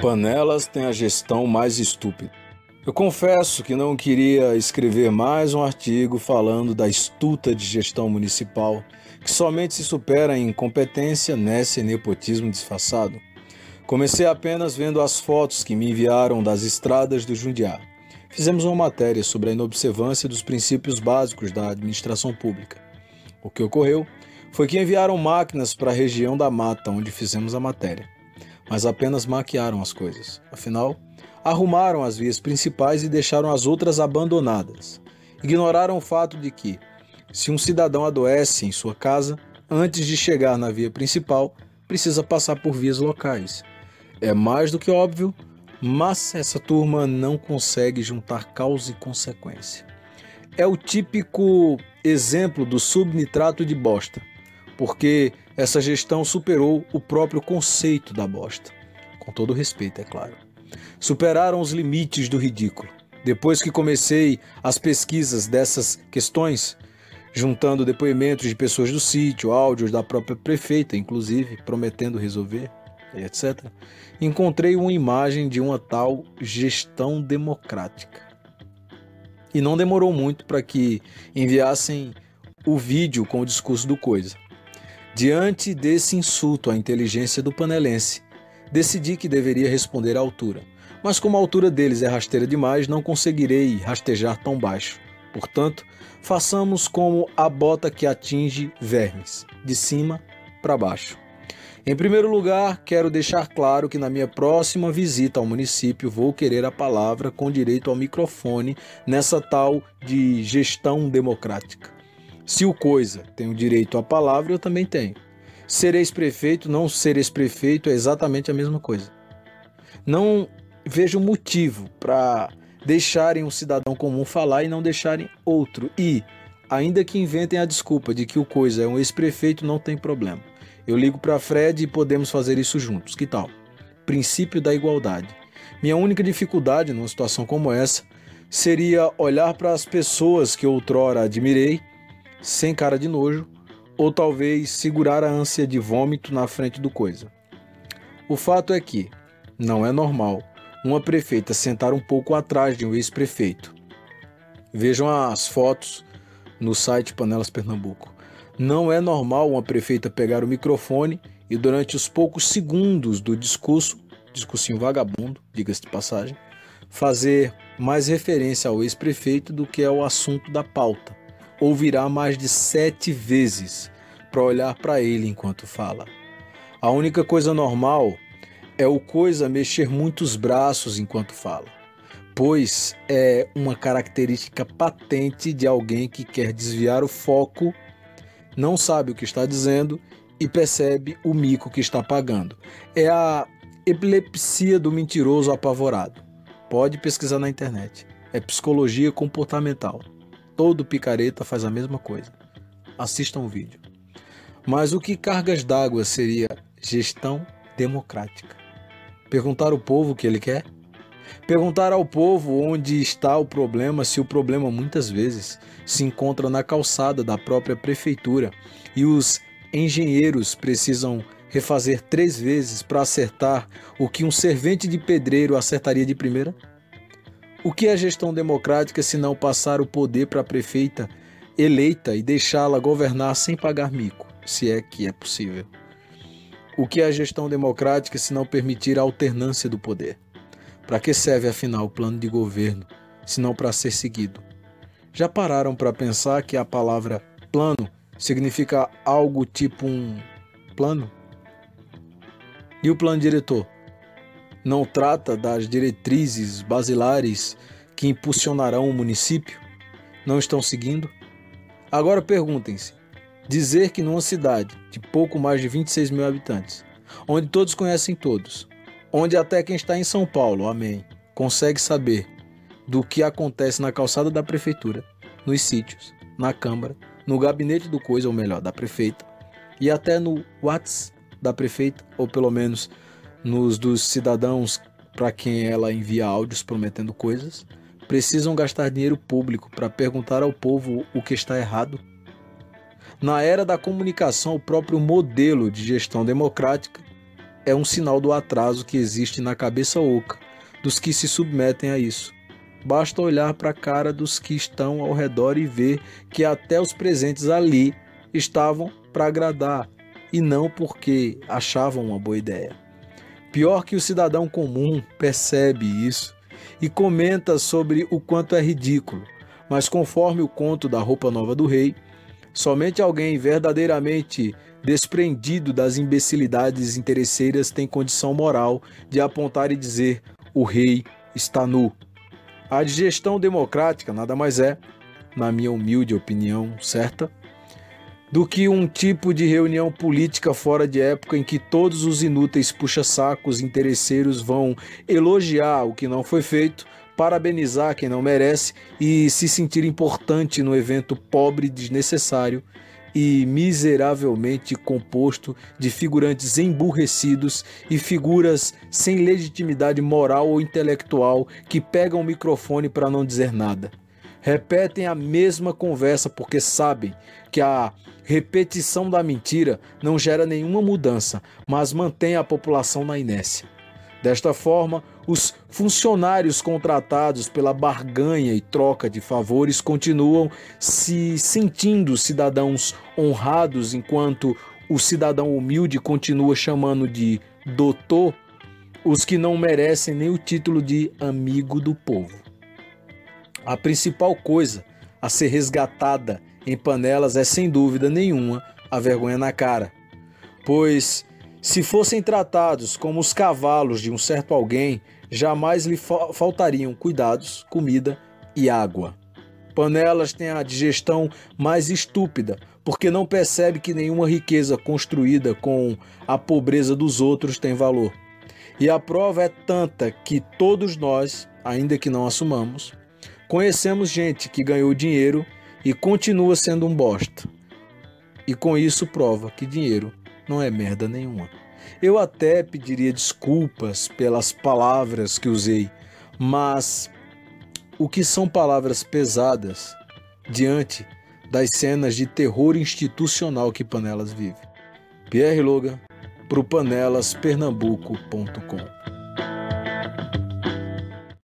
Panelas tem a gestão mais estúpida. Eu confesso que não queria escrever mais um artigo falando da estuta de gestão municipal, que somente se supera em incompetência, nesse nepotismo disfarçado. Comecei apenas vendo as fotos que me enviaram das estradas do Jundiá. Fizemos uma matéria sobre a inobservância dos princípios básicos da administração pública. O que ocorreu foi que enviaram máquinas para a região da mata onde fizemos a matéria, mas apenas maquiaram as coisas. Afinal, arrumaram as vias principais e deixaram as outras abandonadas. Ignoraram o fato de que, se um cidadão adoece em sua casa, antes de chegar na via principal, precisa passar por vias locais. É mais do que óbvio, mas essa turma não consegue juntar causa e consequência. É o típico exemplo do subnitrato de bosta porque essa gestão superou o próprio conceito da bosta. Com todo respeito, é claro. Superaram os limites do ridículo. Depois que comecei as pesquisas dessas questões, juntando depoimentos de pessoas do sítio, áudios da própria prefeita, inclusive, prometendo resolver, etc., encontrei uma imagem de uma tal gestão democrática. E não demorou muito para que enviassem o vídeo com o discurso do Coisa. Diante desse insulto à inteligência do panelense, decidi que deveria responder à altura. Mas como a altura deles é rasteira demais, não conseguirei rastejar tão baixo. Portanto, façamos como a bota que atinge vermes, de cima para baixo. Em primeiro lugar, quero deixar claro que na minha próxima visita ao município vou querer a palavra com direito ao microfone nessa tal de gestão democrática. Se o coisa tem o direito à palavra, eu também tenho. Ser ex-prefeito, não ser ex-prefeito é exatamente a mesma coisa. Não vejo motivo para deixarem um cidadão comum falar e não deixarem outro. E, ainda que inventem a desculpa de que o coisa é um ex-prefeito, não tem problema. Eu ligo para Fred e podemos fazer isso juntos. Que tal? Princípio da igualdade. Minha única dificuldade numa situação como essa seria olhar para as pessoas que outrora admirei sem cara de nojo, ou talvez segurar a ânsia de vômito na frente do coisa. O fato é que não é normal uma prefeita sentar um pouco atrás de um ex-prefeito. Vejam as fotos no site Panelas Pernambuco. Não é normal uma prefeita pegar o microfone e durante os poucos segundos do discurso, discursinho vagabundo, diga-se de passagem, fazer mais referência ao ex-prefeito do que ao assunto da pauta ouvirá mais de sete vezes para olhar para ele enquanto fala. A única coisa normal é o coisa mexer muitos braços enquanto fala, pois é uma característica patente de alguém que quer desviar o foco, não sabe o que está dizendo e percebe o mico que está pagando. É a epilepsia do mentiroso apavorado. Pode pesquisar na internet. É psicologia comportamental. Todo picareta faz a mesma coisa. Assistam o vídeo. Mas o que cargas d'água seria gestão democrática? Perguntar ao povo o que ele quer? Perguntar ao povo onde está o problema, se o problema muitas vezes se encontra na calçada da própria prefeitura e os engenheiros precisam refazer três vezes para acertar o que um servente de pedreiro acertaria de primeira? O que é gestão democrática se não passar o poder para a prefeita eleita e deixá-la governar sem pagar mico, se é que é possível? O que é gestão democrática se não permitir a alternância do poder? Para que serve afinal o plano de governo, se não para ser seguido? Já pararam para pensar que a palavra plano significa algo tipo um plano? E o plano diretor? Não trata das diretrizes basilares que impulsionarão o município? Não estão seguindo? Agora perguntem-se: dizer que numa cidade de pouco mais de 26 mil habitantes, onde todos conhecem todos, onde até quem está em São Paulo, amém, consegue saber do que acontece na calçada da prefeitura, nos sítios, na Câmara, no gabinete do coisa, ou melhor, da prefeita, e até no WhatsApp da prefeita, ou pelo menos nos dos cidadãos para quem ela envia áudios prometendo coisas, precisam gastar dinheiro público para perguntar ao povo o que está errado? Na era da comunicação, o próprio modelo de gestão democrática é um sinal do atraso que existe na cabeça oca dos que se submetem a isso. Basta olhar para a cara dos que estão ao redor e ver que até os presentes ali estavam para agradar e não porque achavam uma boa ideia. Pior que o cidadão comum percebe isso e comenta sobre o quanto é ridículo, mas conforme o conto da roupa nova do rei, somente alguém verdadeiramente desprendido das imbecilidades interesseiras tem condição moral de apontar e dizer: o rei está nu. A digestão democrática nada mais é, na minha humilde opinião certa, do que um tipo de reunião política fora de época em que todos os inúteis puxa-sacos interesseiros vão elogiar o que não foi feito, parabenizar quem não merece e se sentir importante no evento pobre desnecessário e miseravelmente composto de figurantes emburrecidos e figuras sem legitimidade moral ou intelectual que pegam o microfone para não dizer nada. Repetem a mesma conversa porque sabem que a repetição da mentira não gera nenhuma mudança, mas mantém a população na inércia. Desta forma, os funcionários contratados pela barganha e troca de favores continuam se sentindo cidadãos honrados, enquanto o cidadão humilde continua chamando de doutor os que não merecem nem o título de amigo do povo. A principal coisa a ser resgatada em panelas é sem dúvida nenhuma a vergonha na cara, pois se fossem tratados como os cavalos de um certo alguém, jamais lhe fa faltariam cuidados, comida e água. Panelas têm a digestão mais estúpida, porque não percebe que nenhuma riqueza construída com a pobreza dos outros tem valor. E a prova é tanta que todos nós, ainda que não assumamos, conhecemos gente que ganhou dinheiro e continua sendo um bosta. E com isso prova que dinheiro não é merda nenhuma. Eu até pediria desculpas pelas palavras que usei, mas o que são palavras pesadas diante das cenas de terror institucional que Panelas vive? Pierre Logan, o panelaspernambuco.com